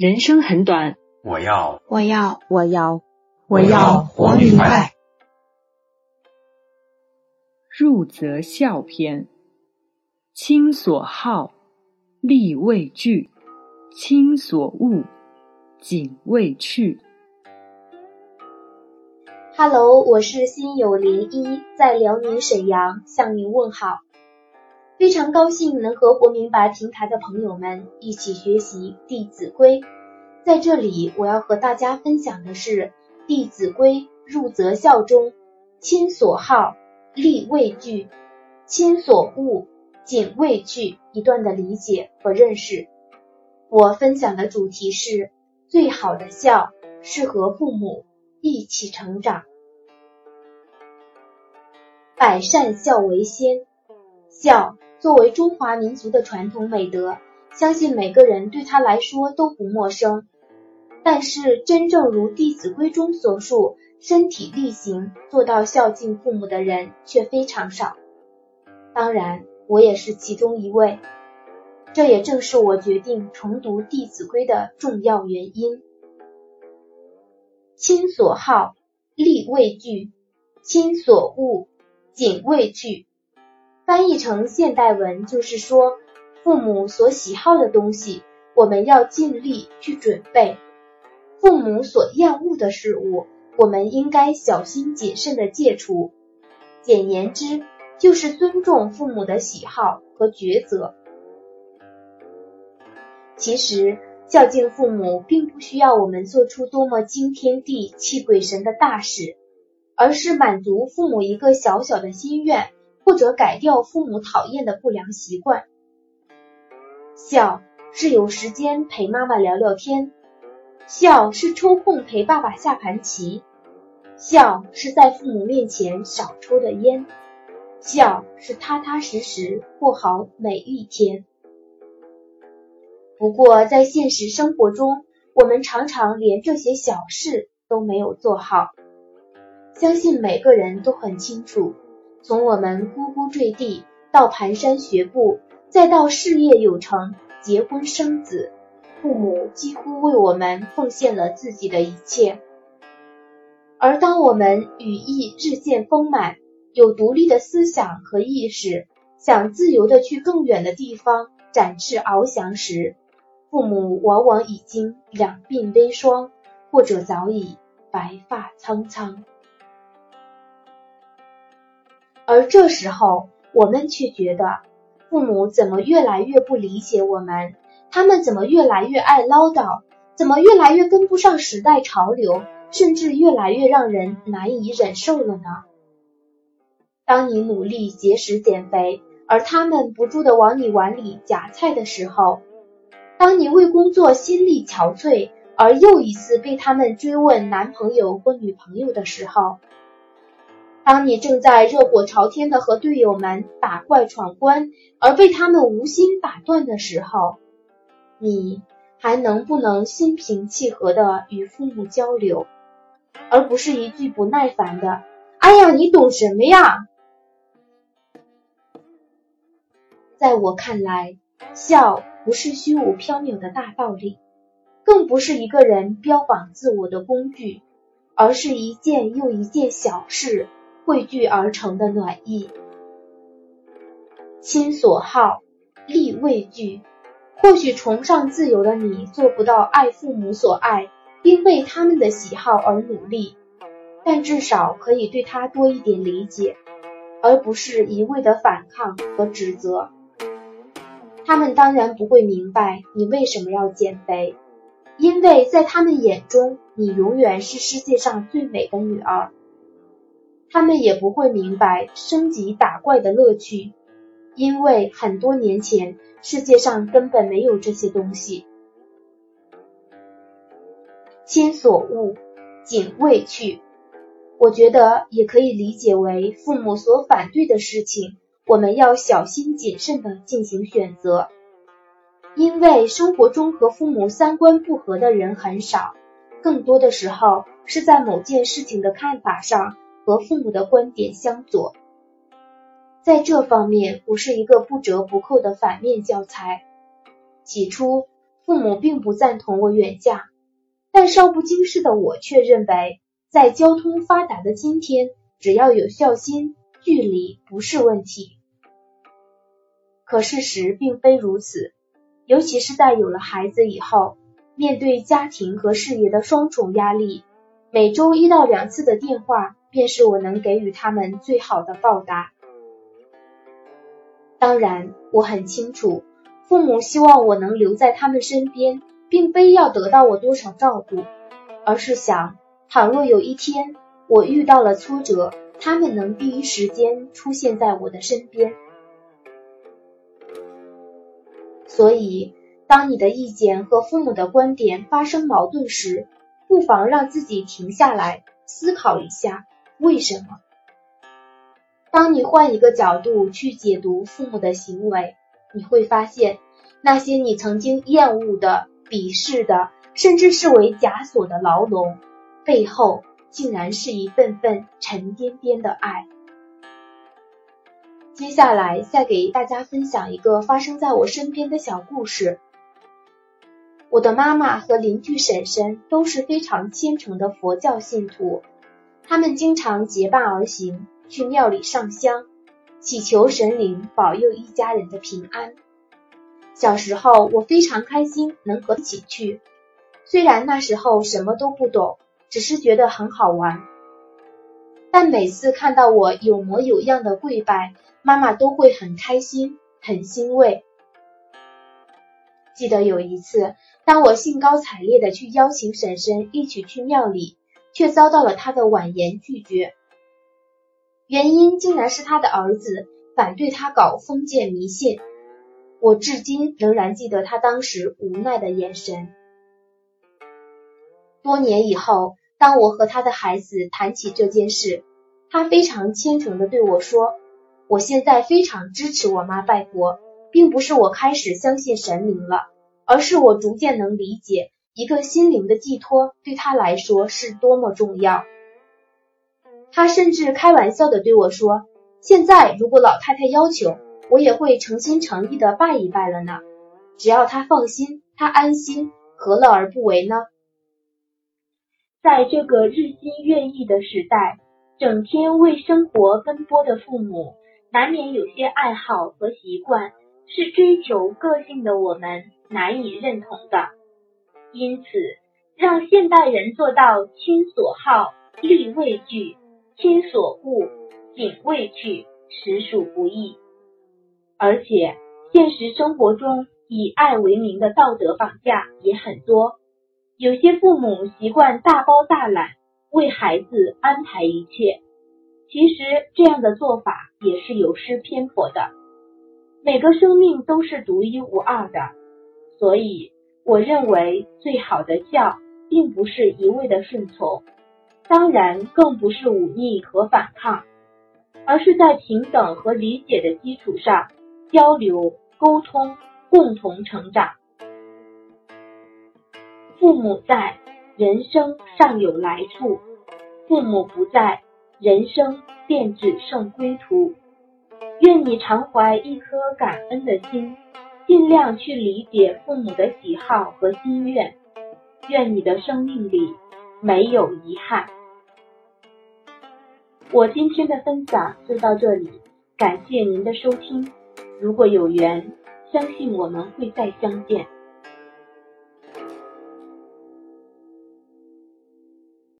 人生很短，我要我要我要我要活明白。入则孝篇：亲所好，力为具；亲所恶，谨为去。Hello，我是心有涟漪，在辽宁沈阳向您问好。非常高兴能和活明白平台的朋友们一起学习《弟子规》。在这里，我要和大家分享的是《弟子规》入则孝中“亲所好，力为具；亲所恶，谨为去”一段的理解和认识。我分享的主题是最好的孝是和父母一起成长。百善孝为先，孝作为中华民族的传统美德，相信每个人对他来说都不陌生。但是，真正如《弟子规》中所述，身体力行做到孝敬父母的人却非常少。当然，我也是其中一位。这也正是我决定重读《弟子规》的重要原因。亲所好，力为具；亲所恶，谨为去。翻译成现代文就是说，父母所喜好的东西，我们要尽力去准备；父母所厌恶的事物，我们应该小心谨慎的戒除。简言之，就是尊重父母的喜好和抉择。其实，孝敬父母并不需要我们做出多么惊天地泣鬼神的大事，而是满足父母一个小小的心愿。或者改掉父母讨厌的不良习惯。孝是有时间陪妈妈聊聊天，孝是抽空陪爸爸下盘棋，孝是在父母面前少抽的烟，孝是踏踏实实过好每一天。不过在现实生活中，我们常常连这些小事都没有做好。相信每个人都很清楚。从我们呱呱坠地到蹒跚学步，再到事业有成、结婚生子，父母几乎为我们奉献了自己的一切。而当我们羽翼日渐丰满，有独立的思想和意识，想自由的去更远的地方展翅翱翔时，父母往往已经两鬓微霜，或者早已白发苍苍。而这时候，我们却觉得父母怎么越来越不理解我们？他们怎么越来越爱唠叨？怎么越来越跟不上时代潮流？甚至越来越让人难以忍受了呢？当你努力节食减肥，而他们不住的往你碗里夹菜的时候；当你为工作心力憔悴，而又一次被他们追问男朋友或女朋友的时候。当你正在热火朝天的和队友们打怪闯关，而被他们无心打断的时候，你还能不能心平气和的与父母交流，而不是一句不耐烦的“哎呀，你懂什么呀？”在我看来，孝不是虚无缥缈的大道理，更不是一个人标榜自我的工具，而是一件又一件小事。汇聚而成的暖意。亲所好，力为具。或许崇尚自由的你做不到爱父母所爱，并为他们的喜好而努力，但至少可以对他多一点理解，而不是一味的反抗和指责。他们当然不会明白你为什么要减肥，因为在他们眼中，你永远是世界上最美的女儿。他们也不会明白升级打怪的乐趣，因为很多年前世界上根本没有这些东西。亲所恶，谨为去。我觉得也可以理解为父母所反对的事情，我们要小心谨慎的进行选择。因为生活中和父母三观不合的人很少，更多的时候是在某件事情的看法上。和父母的观点相左，在这方面，我是一个不折不扣的反面教材。起初，父父母并不赞同我远嫁，但少不经事的我却认为，在交通发达的今天，只要有孝心，距离不是问题。可事实并非如此，尤其是在有了孩子以后，面对家庭和事业的双重压力，每周一到两次的电话，便是我能给予他们最好的报答。当然，我很清楚，父母希望我能留在他们身边，并非要得到我多少照顾，而是想，倘若有一天我遇到了挫折，他们能第一时间出现在我的身边。所以，当你的意见和父母的观点发生矛盾时，不妨让自己停下来思考一下，为什么？当你换一个角度去解读父母的行为，你会发现，那些你曾经厌恶的、鄙视的，甚至视为枷锁的牢笼，背后竟然是一份份沉甸甸的爱。接下来，再给大家分享一个发生在我身边的小故事。我的妈妈和邻居婶婶都是非常虔诚的佛教信徒，他们经常结伴而行。去庙里上香，祈求神灵保佑一家人的平安。小时候，我非常开心能和一起去，虽然那时候什么都不懂，只是觉得很好玩。但每次看到我有模有样的跪拜，妈妈都会很开心，很欣慰。记得有一次，当我兴高采烈的去邀请婶婶一起去庙里，却遭到了她的婉言拒绝。原因竟然是他的儿子反对他搞封建迷信，我至今仍然记得他当时无奈的眼神。多年以后，当我和他的孩子谈起这件事，他非常虔诚的对我说：“我现在非常支持我妈拜佛，并不是我开始相信神灵了，而是我逐渐能理解一个心灵的寄托对他来说是多么重要。”他甚至开玩笑的对我说：“现在如果老太太要求，我也会诚心诚意的拜一拜了呢。只要她放心，她安心，何乐而不为呢？”在这个日新月异的时代，整天为生活奔波的父母，难免有些爱好和习惯是追求个性的我们难以认同的。因此，让现代人做到亲所好，力为具。亲所恶，谨畏惧，实属不易。而且，现实生活中以爱为名的道德绑架也很多。有些父母习惯大包大揽，为孩子安排一切。其实，这样的做法也是有失偏颇的。每个生命都是独一无二的，所以，我认为最好的教，并不是一味的顺从。当然，更不是忤逆和反抗，而是在平等和理解的基础上交流沟通，共同成长。父母在，人生尚有来处；父母不在，人生便只剩归途。愿你常怀一颗感恩的心，尽量去理解父母的喜好和心愿。愿你的生命里没有遗憾。我今天的分享就到这里，感谢您的收听。如果有缘，相信我们会再相见。